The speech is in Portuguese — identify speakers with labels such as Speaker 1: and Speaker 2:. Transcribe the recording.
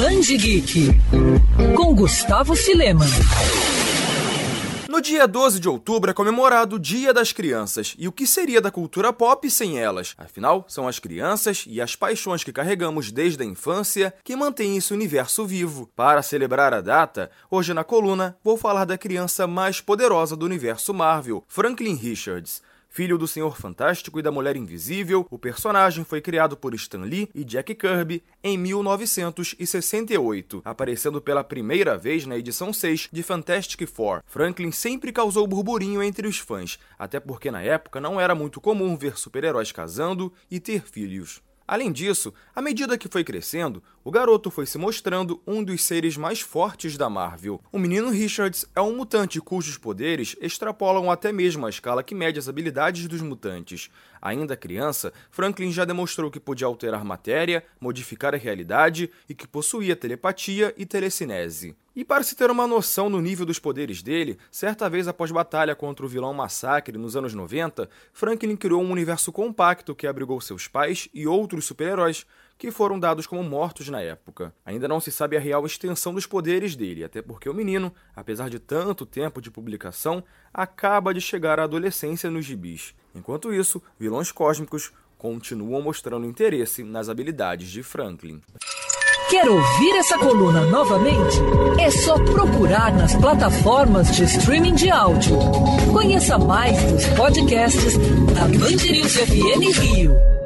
Speaker 1: Band Geek com Gustavo Filema.
Speaker 2: No dia 12 de outubro é comemorado o Dia das Crianças. E o que seria da cultura pop sem elas? Afinal, são as crianças e as paixões que carregamos desde a infância que mantêm esse universo vivo. Para celebrar a data, hoje na coluna vou falar da criança mais poderosa do universo Marvel, Franklin Richards. Filho do Senhor Fantástico e da Mulher Invisível, o personagem foi criado por Stan Lee e Jack Kirby em 1968, aparecendo pela primeira vez na edição 6 de Fantastic Four. Franklin sempre causou burburinho entre os fãs, até porque na época não era muito comum ver super-heróis casando e ter filhos. Além disso, à medida que foi crescendo, o garoto foi se mostrando um dos seres mais fortes da Marvel. O menino Richards é um mutante cujos poderes extrapolam até mesmo a escala que mede as habilidades dos mutantes. Ainda criança, Franklin já demonstrou que podia alterar matéria, modificar a realidade e que possuía telepatia e telecinese. E para se ter uma noção no nível dos poderes dele, certa vez após batalha contra o vilão Massacre nos anos 90, Franklin criou um universo compacto que abrigou seus pais e outros super-heróis que foram dados como mortos na época. Ainda não se sabe a real extensão dos poderes dele, até porque o menino, apesar de tanto tempo de publicação, acaba de chegar à adolescência nos gibis. Enquanto isso, vilões cósmicos continuam mostrando interesse nas habilidades de Franklin.
Speaker 1: Quer ouvir essa coluna novamente? É só procurar nas plataformas de streaming de áudio. Conheça mais dos podcasts da Band News FM Rio.